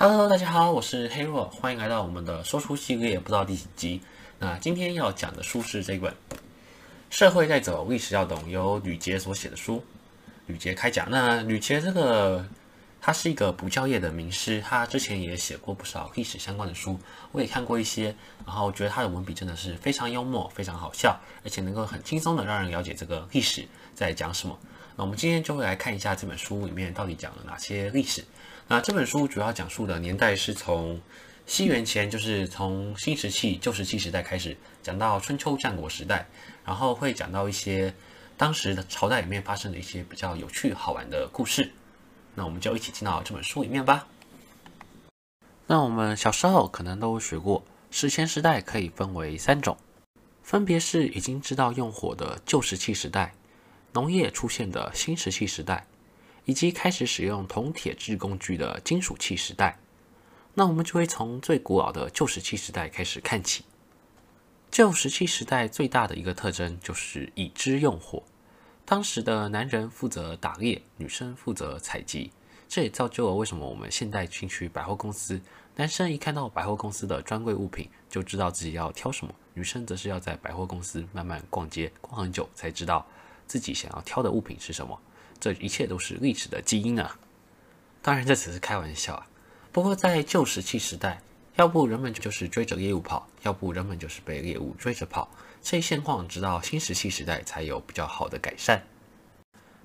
Hello，大家好，我是黑若，欢迎来到我们的说书系列，不知道第几集。那今天要讲的书是这本《社会在走，历史要懂》，由吕捷所写的书。吕捷开讲。那吕捷这个，他是一个补教业的名师，他之前也写过不少历史相关的书，我也看过一些。然后觉得他的文笔真的是非常幽默，非常好笑，而且能够很轻松的让人了解这个历史在讲什么。那我们今天就会来看一下这本书里面到底讲了哪些历史。那这本书主要讲述的年代是从西元前，就是从新石器、旧石器时代开始，讲到春秋战国时代，然后会讲到一些当时的朝代里面发生的一些比较有趣好玩的故事。那我们就一起进到这本书里面吧。那我们小时候可能都学过，史前时代可以分为三种，分别是已经知道用火的旧石器时代，农业出现的新石器时代。以及开始使用铜铁制工具的金属器时代，那我们就会从最古老的旧石器时代开始看起。旧石器时代最大的一个特征就是已知用火，当时的男人负责打猎，女生负责采集，这也造就了为什么我们现在进去百货公司，男生一看到百货公司的专柜物品就知道自己要挑什么，女生则是要在百货公司慢慢逛街，逛很久才知道自己想要挑的物品是什么。这一切都是历史的基因啊！当然这只是开玩笑啊。不过在旧石器时代，要不人们就是追着猎物跑，要不人们就是被猎物追着跑。这一现况直到新石器时代才有比较好的改善。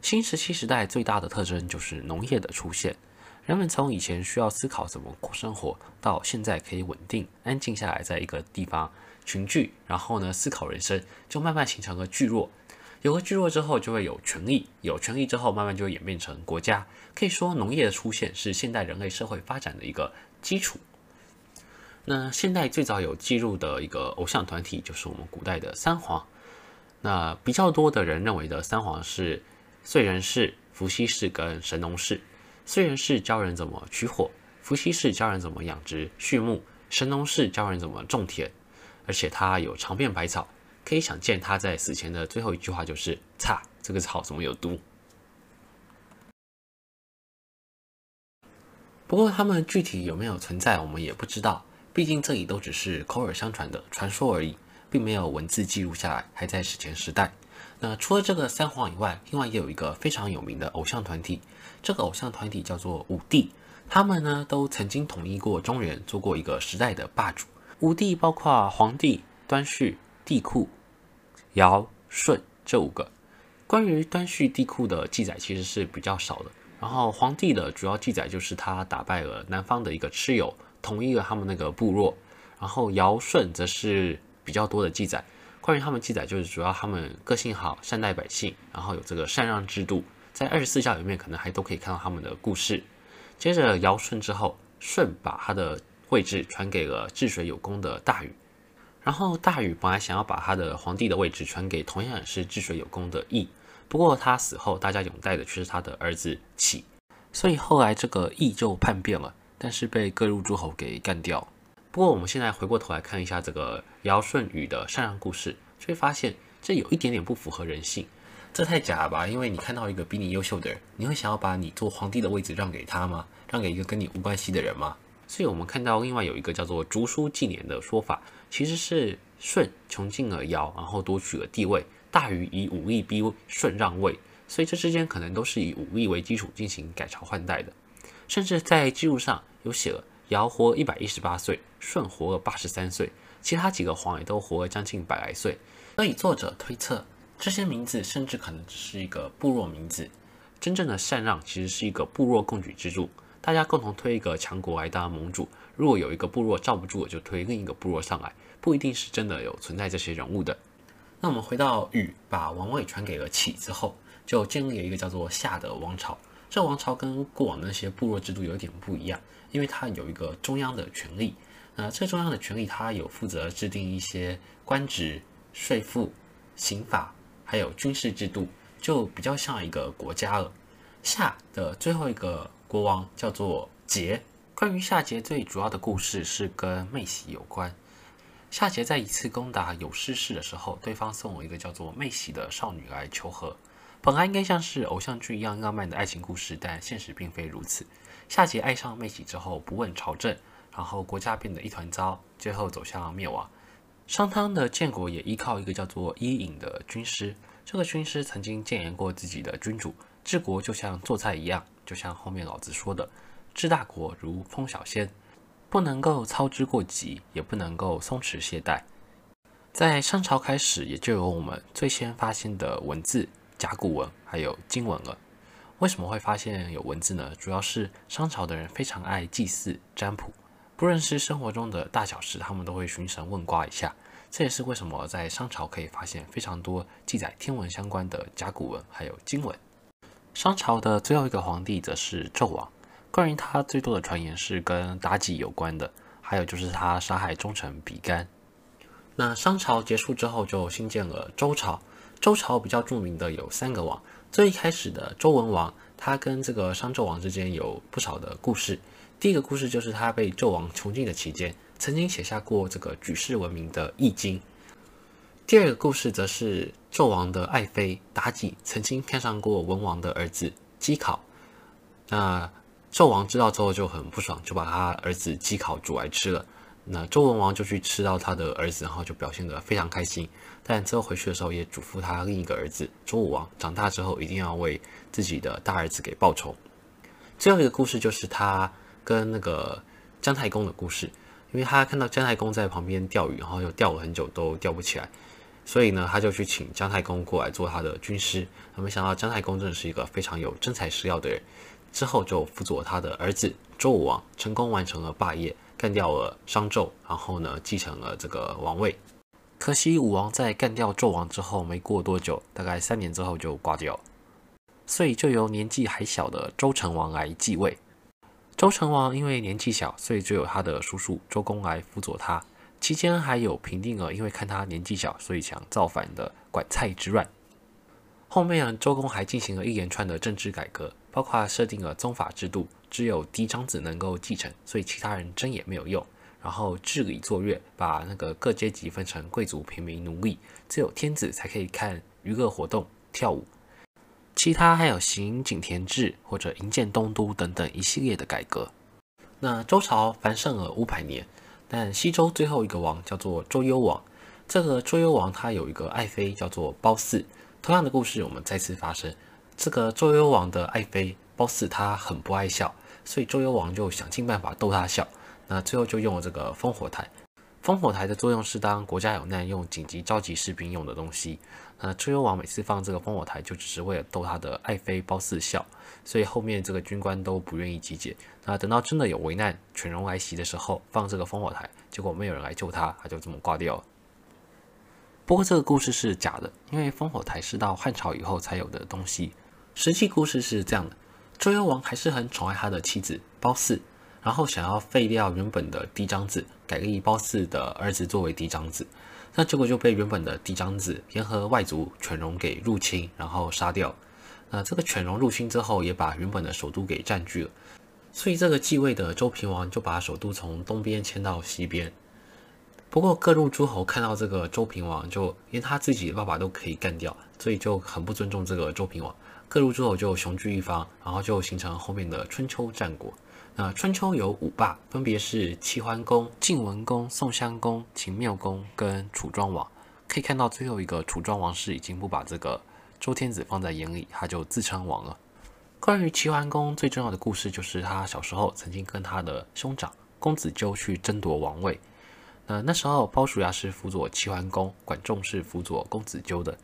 新石器时代最大的特征就是农业的出现。人们从以前需要思考怎么过生活，到现在可以稳定安静下来，在一个地方群聚，然后呢思考人生，就慢慢形成了聚落。有了聚落之后，就会有权力；有权力之后，慢慢就会演变成国家。可以说，农业的出现是现代人类社会发展的一个基础。那现代最早有记录的一个偶像团体，就是我们古代的三皇。那比较多的人认为的三皇是燧人氏、伏羲氏跟神农氏。燧人氏教人怎么取火，伏羲氏教人怎么养殖畜牧，神农氏教人怎么种田，而且他有尝遍百草。可以想见，他在死前的最后一句话就是“擦，这个草怎么有毒？”不过，他们具体有没有存在，我们也不知道。毕竟这里都只是口耳相传的传说而已，并没有文字记录下来，还在史前时代。那除了这个三皇以外，另外也有一个非常有名的偶像团体，这个偶像团体叫做五帝。他们呢，都曾经统一过中原，做过一个时代的霸主。五帝包括黄帝、端绪。帝嚳、尧、舜这五个，关于端绪、帝嚳的记载其实是比较少的。然后黄帝的主要记载就是他打败了南方的一个蚩尤，统一了他们那个部落。然后尧、舜则是比较多的记载，关于他们记载就是主要他们个性好，善待百姓，然后有这个禅让制度，在二十四孝里面可能还都可以看到他们的故事。接着尧舜之后，舜把他的位置传给了治水有功的大禹。然后大禹本来想要把他的皇帝的位置传给同样也是治水有功的羿，不过他死后，大家拥戴的却是他的儿子启，所以后来这个羿就叛变了，但是被各路诸侯给干掉。不过我们现在回过头来看一下这个尧舜禹的禅让故事，就会发现这有一点点不符合人性，这太假了吧？因为你看到一个比你优秀的人，你会想要把你做皇帝的位置让给他吗？让给一个跟你无关系的人吗？所以我们看到另外有一个叫做竹书纪年的说法。其实是舜穷尽了尧，然后夺取了帝位。大禹以武力逼舜让位，所以这之间可能都是以武力为基础进行改朝换代的。甚至在记录上有写了，尧活一百一十八岁，舜活了八十三岁，其他几个皇也都活了将近百来岁。所以作者推测，这些名字甚至可能只是一个部落名字。真正的禅让其实是一个部落共举制度。大家共同推一个强国来当盟主，如果有一个部落罩不住，就推另一个部落上来，不一定是真的有存在这些人物的。那我们回到禹把王位传给了启之后，就建立了一个叫做夏的王朝。这王朝跟过往的那些部落制度有点不一样，因为它有一个中央的权力。那这中央的权力，它有负责制定一些官职、税赋、刑法，还有军事制度，就比较像一个国家了。夏的最后一个。国王叫做桀。关于夏桀最主要的故事是跟妹喜有关。夏桀在一次攻打有师氏的时候，对方送了一个叫做妹喜的少女来求和。本来应该像是偶像剧一样浪漫的爱情故事，但现实并非如此。夏桀爱上妹喜之后不问朝政，然后国家变得一团糟，最后走向灭亡。商汤的建国也依靠一个叫做伊尹的军师，这个军师曾经谏言过自己的君主，治国就像做菜一样，就像后面老子说的，治大国如烹小鲜，不能够操之过急，也不能够松弛懈怠。在商朝开始，也就有我们最先发现的文字甲骨文，还有金文了。为什么会发现有文字呢？主要是商朝的人非常爱祭祀占卜，不论是生活中的大小事，他们都会寻神问卦一下。这也是为什么在商朝可以发现非常多记载天文相关的甲骨文，还有金文。商朝的最后一个皇帝则是纣王，关于他最多的传言是跟妲己有关的，还有就是他杀害忠臣比干。那商朝结束之后，就兴建了周朝。周朝比较著名的有三个王。最一开始的周文王，他跟这个商纣王之间有不少的故事。第一个故事就是他被纣王囚禁的期间，曾经写下过这个举世闻名的《易经》。第二个故事则是纣王的爱妃妲己曾经看上过文王的儿子姬考。那纣王知道之后就很不爽，就把他儿子姬考煮来吃了。那周文王就去吃到他的儿子，然后就表现得非常开心。但之后回去的时候，也嘱咐他另一个儿子周武王，长大之后一定要为自己的大儿子给报仇。最后一个故事就是他跟那个姜太公的故事，因为他看到姜太公在旁边钓鱼，然后又钓了很久都钓不起来，所以呢，他就去请姜太公过来做他的军师。他没想到姜太公真的是一个非常有真材实料的人，之后就辅佐他的儿子周武王，成功完成了霸业。干掉了商纣，然后呢，继承了这个王位。可惜武王在干掉纣王之后没过多久，大概三年之后就挂掉，所以就由年纪还小的周成王来继位。周成王因为年纪小，所以就由他的叔叔周公来辅佐他。期间还有平定了因为看他年纪小，所以想造反的管蔡之乱。后面，周公还进行了一连串的政治改革，包括设定了宗法制度。只有嫡长子能够继承，所以其他人争也没有用。然后治礼作乐，把那个各阶级分成贵族、平民、奴隶，只有天子才可以看娱乐活动、跳舞。其他还有行井田制或者营建东都等等一系列的改革。那周朝繁盛了五百年，但西周最后一个王叫做周幽王。这个周幽王他有一个爱妃叫做褒姒。同样的故事我们再次发生。这个周幽王的爱妃褒姒她很不爱笑。所以周幽王就想尽办法逗她笑，那最后就用了这个烽火台。烽火台的作用是当国家有难用紧急召集士兵用的东西。那周幽王每次放这个烽火台，就只是为了逗他的爱妃褒姒笑。所以后面这个军官都不愿意集结。那等到真的有危难、犬戎来袭的时候，放这个烽火台，结果没有人来救他，他就这么挂掉了。不过这个故事是假的，因为烽火台是到汉朝以后才有的东西。实际故事是这样的。周幽王还是很宠爱他的妻子褒姒，然后想要废掉原本的嫡长子，改立褒姒的儿子作为嫡长子，那结果就被原本的嫡长子联合外族犬戎给入侵，然后杀掉。那这个犬戎入侵之后，也把原本的首都给占据了，所以这个继位的周平王就把首都从东边迁到西边。不过各路诸侯看到这个周平王，就连他自己的爸爸都可以干掉，所以就很不尊重这个周平王。各路诸侯就雄踞一方，然后就形成后面的春秋战国。那春秋有五霸，分别是齐桓公、晋文公、宋襄公、秦缪公跟楚庄王。可以看到最后一个楚庄王是已经不把这个周天子放在眼里，他就自称王了。关于齐桓公最重要的故事，就是他小时候曾经跟他的兄长公子纠去争夺王位。那那时候鲍叔牙是辅佐齐桓公，管仲是辅佐公子纠的。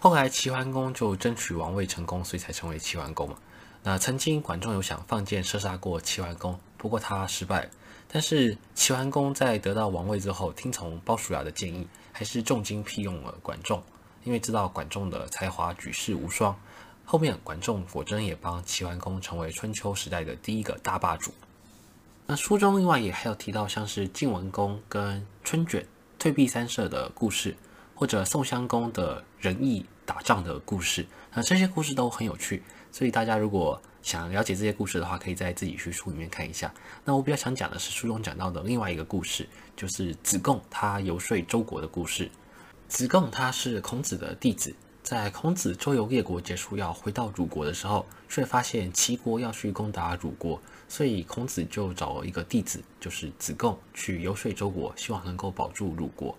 后来齐桓公就争取王位成功，所以才成为齐桓公嘛。那曾经管仲有想放箭射杀过齐桓公，不过他失败了。但是齐桓公在得到王位之后，听从鲍叔牙的建议，还是重金聘用了管仲，因为知道管仲的才华举世无双。后面管仲果真也帮齐桓公成为春秋时代的第一个大霸主。那书中另外也还有提到像是晋文公跟春卷退避三舍的故事。或者宋襄公的仁义打仗的故事，那这些故事都很有趣，所以大家如果想了解这些故事的话，可以在自己去书里面看一下。那我比较想讲的是书中讲到的另外一个故事，就是子贡他游说周国的故事。子贡他是孔子的弟子，在孔子周游列国结束要回到鲁国的时候，却发现齐国要去攻打鲁国，所以孔子就找了一个弟子，就是子贡，去游说周国，希望能够保住鲁国。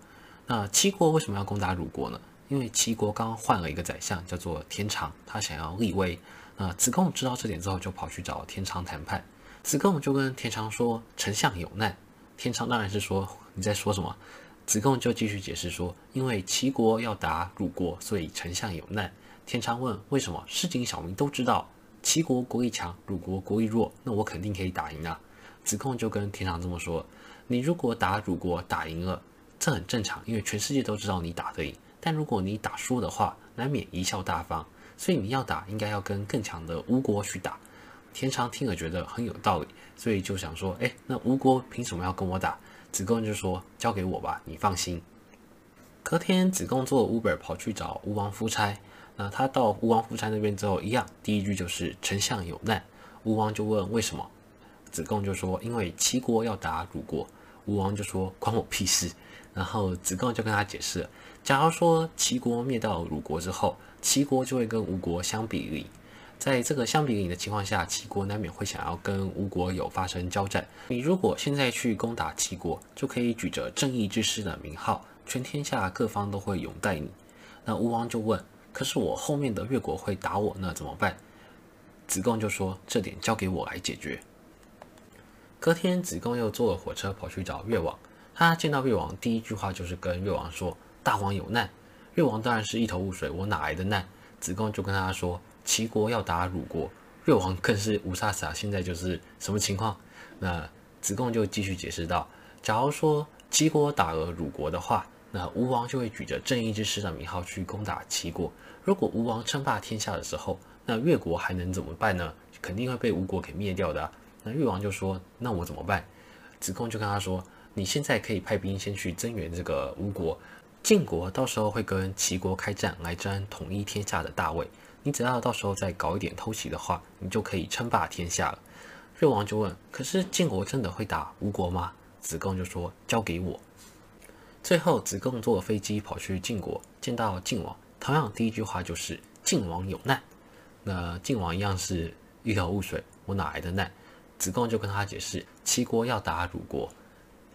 那齐国为什么要攻打鲁国呢？因为齐国刚换了一个宰相，叫做田常，他想要立威。那子贡知道这点之后，就跑去找田常谈判。子贡就跟田常说：“丞相有难。”田常当然是说：“你在说什么？”子贡就继续解释说：“因为齐国要打鲁国，所以丞相有难。”田常问：“为什么？市井小民都知道，齐国国力强，鲁国国力弱，那我肯定可以打赢啊。”子贡就跟田常这么说：“你如果打鲁国打赢了，这很正常，因为全世界都知道你打得赢。”但如果你打输的话，难免贻笑大方，所以你要打，应该要跟更强的吴国去打。田常听了觉得很有道理，所以就想说：“哎，那吴国凭什么要跟我打？”子贡就说：“交给我吧，你放心。”隔天，子贡坐 Uber 跑去找吴王夫差。那他到吴王夫差那边之后，一样，第一句就是“丞相有难”。吴王就问为什么，子贡就说：“因为齐国要打鲁国。”吴王就说：“关我屁事。”然后子贡就跟他解释。假如说齐国灭到鲁国之后，齐国就会跟吴国相比邻。在这个相比邻的情况下，齐国难免会想要跟吴国有发生交战。你如果现在去攻打齐国，就可以举着正义之师的名号，全天下各方都会拥戴你。那吴王就问：可是我后面的越国会打我，那怎么办？子贡就说：这点交给我来解决。隔天，子贡又坐了火车跑去找越王。他见到越王，第一句话就是跟越王说。大王有难，越王当然是一头雾水，我哪来的难？子贡就跟他说，齐国要打鲁国，越王更是无煞煞，现在就是什么情况？那子贡就继续解释道，假如说齐国打了鲁国的话，那吴王就会举着正义之师的名号去攻打齐国。如果吴王称霸天下的时候，那越国还能怎么办呢？肯定会被吴国给灭掉的。那越王就说，那我怎么办？子贡就跟他说，你现在可以派兵先去增援这个吴国。晋国到时候会跟齐国开战，来争统一天下的大位。你只要到时候再搞一点偷袭的话，你就可以称霸天下了。越王就问：“可是晋国真的会打吴国吗？”子贡就说：“交给我。”最后，子贡坐飞机跑去晋国，见到晋王，同样第一句话就是：“晋王有难。”那晋王一样是一头雾水，我哪来的难？子贡就跟他解释：“齐国要打鲁国。”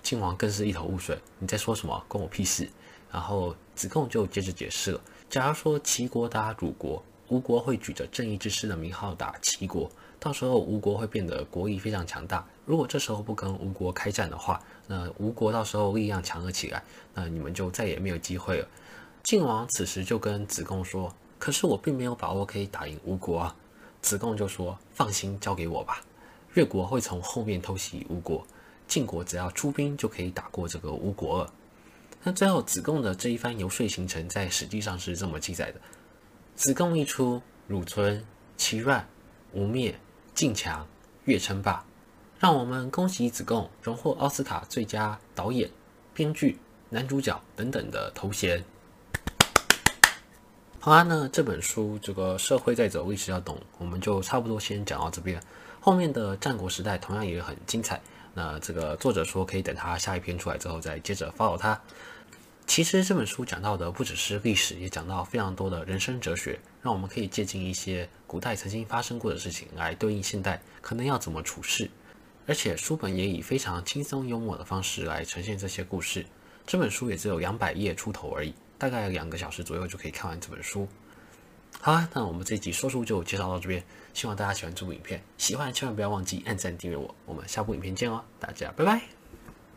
晋王更是一头雾水，你在说什么？关我屁事！然后子贡就接着解释了：假如说齐国打鲁国，吴国会举着正义之师的名号打齐国，到时候吴国会变得国力非常强大。如果这时候不跟吴国开战的话，那吴国到时候力量强了起来，那你们就再也没有机会了。晋王此时就跟子贡说：“可是我并没有把握可以打赢吴国啊。”子贡就说：“放心，交给我吧。越国会从后面偷袭吴国，晋国只要出兵就可以打过这个吴国了。”那最后，子贡的这一番游说行程在史记上是这么记载的：子贡一出，鲁存、齐乱、吴灭、晋强、越称霸。让我们恭喜子贡荣获奥斯卡最佳导演、编剧、男主角等等的头衔。好啦，那这本书这个社会在走，历史要懂，我们就差不多先讲到这边。后面的战国时代同样也很精彩。那这个作者说可以等他下一篇出来之后再接着 follow 他。其实这本书讲到的不只是历史，也讲到非常多的人生哲学，让我们可以借鉴一些古代曾经发生过的事情来对应现代可能要怎么处事。而且书本也以非常轻松幽默的方式来呈现这些故事。这本书也只有两百页出头而已，大概两个小时左右就可以看完这本书。好啊，那我们这一集说书就介绍到这边，希望大家喜欢这部影片，喜欢千万不要忘记按赞订阅我，我们下部影片见哦，大家拜拜。